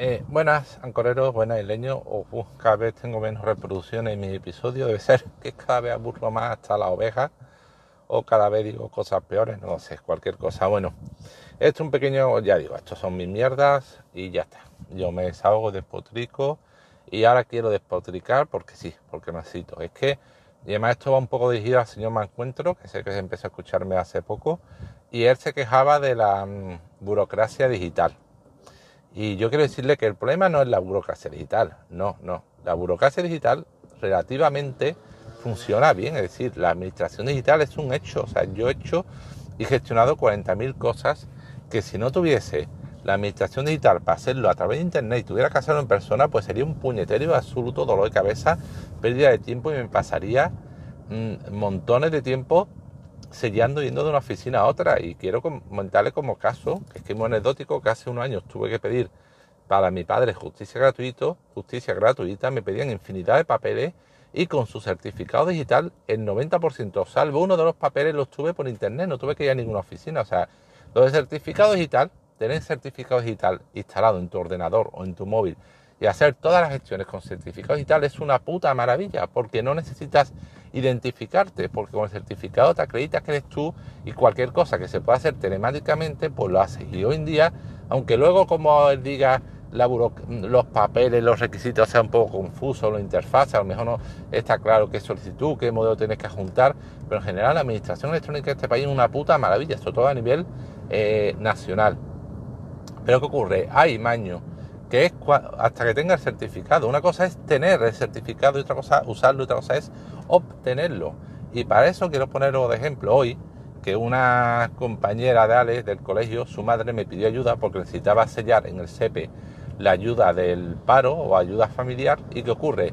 Eh, buenas, ancoreros, buenas isleños. Uh, cada vez tengo menos reproducciones en mi episodio. Debe ser que cada vez aburro más hasta la oveja. O cada vez digo cosas peores, no sé, cualquier cosa. Bueno, esto es un pequeño, ya digo, estos son mis mierdas y ya está. Yo me desahogo, despotrico y ahora quiero despotricar porque sí, porque necesito. Es que, además esto va un poco dirigido al señor Mancuentro, que sé que se empezó a escucharme hace poco, y él se quejaba de la mm, burocracia digital y yo quiero decirle que el problema no es la burocracia digital, no, no. La burocracia digital relativamente funciona bien, es decir, la administración digital es un hecho. O sea, yo he hecho y gestionado 40.000 cosas que si no tuviese la administración digital para hacerlo a través de internet y tuviera que hacerlo en persona, pues sería un puñetero absoluto dolor de cabeza, pérdida de tiempo y me pasaría mm, montones de tiempo sellando yendo de una oficina a otra. Y quiero comentarle como caso, que es que es muy anecdótico, que hace unos años tuve que pedir para mi padre justicia gratuita, justicia gratuita, me pedían infinidad de papeles y con su certificado digital el 90%, salvo uno de los papeles los tuve por internet, no tuve que ir a ninguna oficina. O sea, lo de certificado digital, tener certificado digital instalado en tu ordenador o en tu móvil y hacer todas las gestiones con certificado digital es una puta maravilla, porque no necesitas identificarte, porque con el certificado te acreditas que eres tú y cualquier cosa que se pueda hacer telemáticamente, pues lo haces. Y hoy en día, aunque luego como diga los papeles, los requisitos sean un poco confusos, la interfaz, a lo mejor no está claro qué solicitud, qué modelo tienes que juntar, pero en general la administración electrónica de este país es una puta maravilla, sobre todo a nivel eh, nacional. Pero ¿qué ocurre? Hay maño que es hasta que tenga el certificado. Una cosa es tener el certificado y otra cosa usarlo otra cosa es obtenerlo. Y para eso quiero poneros de ejemplo hoy que una compañera de Alex del colegio, su madre me pidió ayuda porque necesitaba sellar en el SEPE la ayuda del paro o ayuda familiar y que ocurre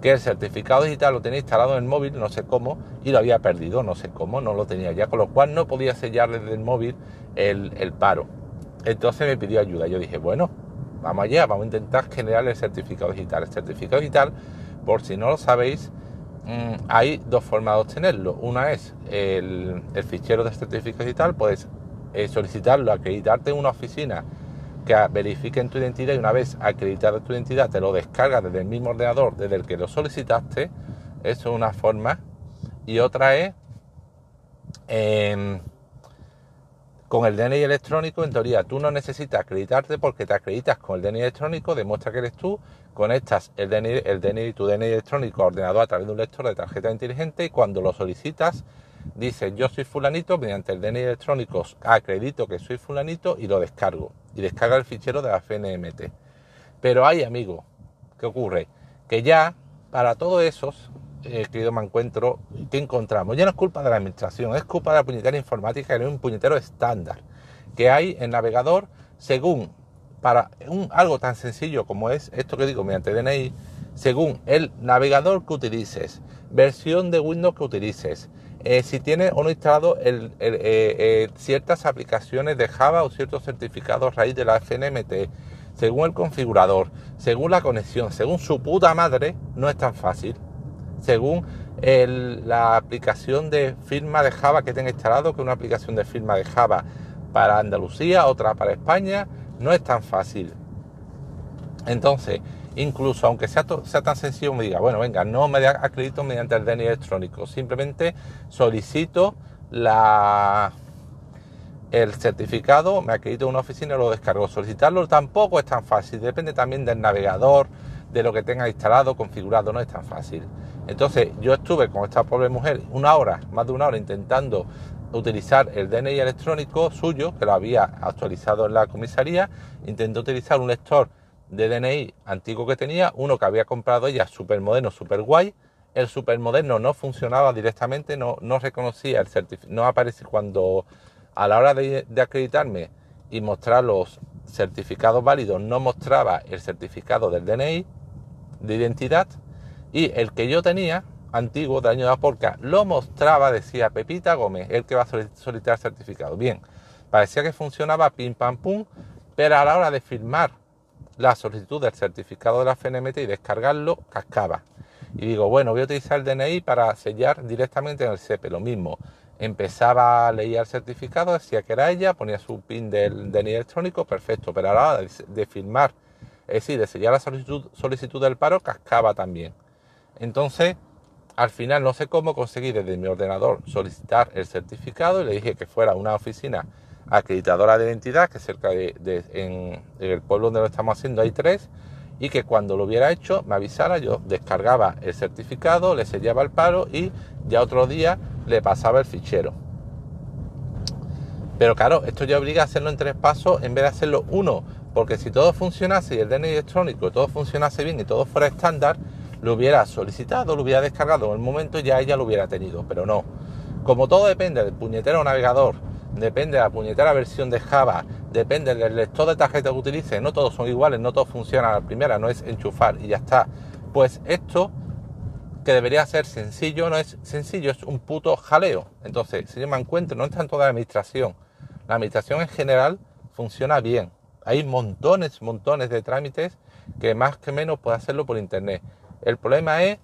que el certificado digital lo tenía instalado en el móvil, no sé cómo, y lo había perdido, no sé cómo, no lo tenía ya, con lo cual no podía sellar desde el móvil el, el paro. Entonces me pidió ayuda. Yo dije, bueno, vamos allá, vamos a intentar generar el certificado digital. El certificado digital, por si no lo sabéis, mm, hay dos formas de obtenerlo. Una es el, fichero de certificado digital, puedes eh, solicitarlo, acreditarte en una oficina que verifiquen tu identidad y una vez acreditada tu identidad te lo descargas desde el mismo ordenador desde el que lo solicitaste. Eso es una forma. Y otra es em, con el DNI electrónico, en teoría, tú no necesitas acreditarte porque te acreditas con el DNI electrónico, demuestra que eres tú, conectas el DNI, el DNI, tu DNI electrónico ordenado a través de un lector de tarjeta inteligente y cuando lo solicitas, dices yo soy fulanito, mediante el DNI electrónico acredito que soy fulanito y lo descargo. Y descarga el fichero de la FNMT. Pero hay, amigo, ¿qué ocurre? Que ya para todos esos eh, querido me encuentro, ¿qué encontramos? Ya no es culpa de la administración, es culpa de la puñetera informática, que es un puñetero estándar que hay en navegador según, para un, algo tan sencillo como es esto que digo mediante DNI, según el navegador que utilices, versión de Windows que utilices, eh, si tienes o no instalado el, eh, ciertas aplicaciones de Java o ciertos certificados raíz de la FNMT, según el configurador, según la conexión, según su puta madre, no es tan fácil según la aplicación de firma de Java que tenga instalado, que una aplicación de firma de Java para Andalucía, otra para España, no es tan fácil. Entonces, incluso aunque sea, tan sencillo, me diga, bueno, venga, no me acredito mediante el DNI electrónico, simplemente solicito la, el certificado, me acredito en una oficina y lo descargo. Solicitarlo tampoco es tan fácil, depende también del navegador, de lo que tenga instalado, configurado, no es tan fácil. Entonces yo estuve con esta pobre mujer una hora, más de una hora, intentando utilizar el DNI electrónico suyo, que lo había actualizado en la comisaría, intenté utilizar un lector de DNI antiguo que tenía, uno que había comprado ella, súper moderno, súper guay. El súper moderno no funcionaba directamente, no, no reconocía el certificado, no aparecía cuando a la hora de, de acreditarme y mostrar los certificados válidos, no mostraba el certificado del DNI de identidad y el que yo tenía, antiguo, de año de la porca, lo mostraba, decía Pepita Gómez, el que va a solicitar certificado. Bien, parecía que funcionaba pim pam pum, pero a la hora de firmar la solicitud del certificado de la FNMT y descargarlo, cascaba. Y digo, bueno, voy a utilizar el DNI para sellar directamente en el SEPE, lo mismo. Empezaba a leer el certificado, decía que era ella, ponía su PIN del DNI electrónico, perfecto, pero a la hora de firmar Es decir, de sellar la solicitud, solicitud del paro, cascaba también. Entonces, al final no sé cómo conseguí desde mi ordenador solicitar el certificado y le dije que fuera a una oficina acreditadora de identidad, que cerca de, en, el pueblo donde lo estamos haciendo hay tres, y que cuando lo hubiera hecho me avisara, yo descargaba el certificado, le sellaba el paro y ya otro día le pasaba el fichero. Pero claro, esto ya obliga a hacerlo en tres pasos en vez de hacerlo uno, porque si todo funcionase y el DNI electrónico todo funcionase bien y todo fuera estándar, lo hubiera solicitado, lo hubiera descargado en el momento y ya ella lo hubiera tenido, pero no. Como todo depende del puñetero navegador, depende de la puñetera versión de Java, depende del lector de tarjeta que utilice, no todos son iguales, no todos funcionan la primera, no es enchufar y ya está. Pues esto, que debería ser sencillo, no es sencillo, es un puto jaleo. Entonces, si yo me encuentro, no es tanto de la administración, la administración en general funciona bien. Hay montones, montones de trámites que más que menos puede hacerlo por internet. El problema es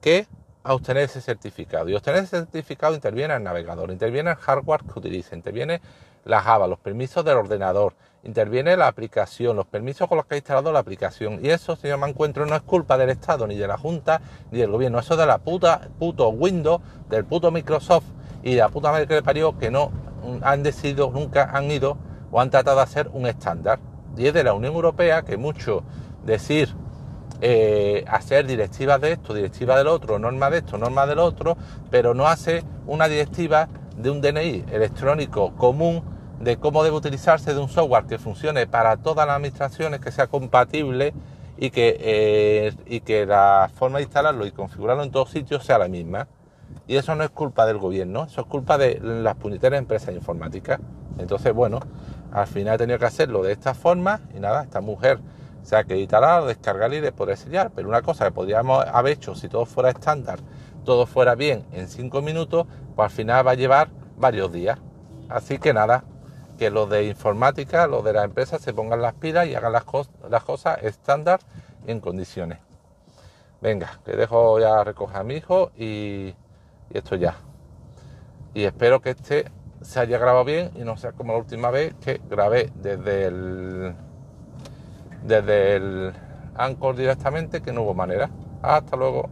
que a obtener ese certificado. Y obtener ese certificado interviene el navegador, interviene el hardware que utilice, interviene la Java, los permisos del ordenador, interviene la aplicación, los permisos con los que ha instalado la aplicación. Y eso, si yo me encuentro, no es culpa del Estado, ni de la Junta, ni del gobierno. Eso es de la puta, puto Windows, del puto Microsoft y de la puta madre que le parió que no han decidido, nunca han ido o han tratado de hacer un estándar. Y es de la Unión Europea que mucho decir eh, hacer directivas de esto, directivas del otro, norma de esto, norma del otro, pero no hace una directiva de un DNI electrónico común de cómo debe utilizarse de un software que funcione para todas las administraciones, que sea compatible y que, eh, y que la forma de instalarlo y configurarlo en todos sitios sea la misma. Y eso no es culpa del gobierno, eso es culpa de las puñeteras empresas informáticas. Entonces, bueno, al final he tenido que hacerlo de esta forma y nada, esta mujer se acreditará, descargar y de poder sellar. Pero una cosa que podríamos haber hecho si todo fuera estándar, todo fuera bien en 5 minutos, pues al final va a llevar varios días. Así que nada, que los de informática, los de las empresas se pongan las pilas y hagan las, cosas estándar en condiciones. Venga, que dejo ya recoger a mi hijo y, y esto ya. Y espero que este se haya grabado bien y no sea como la última vez que grabé desde el desde el Anchor directamente que no hubo manera. Hasta luego.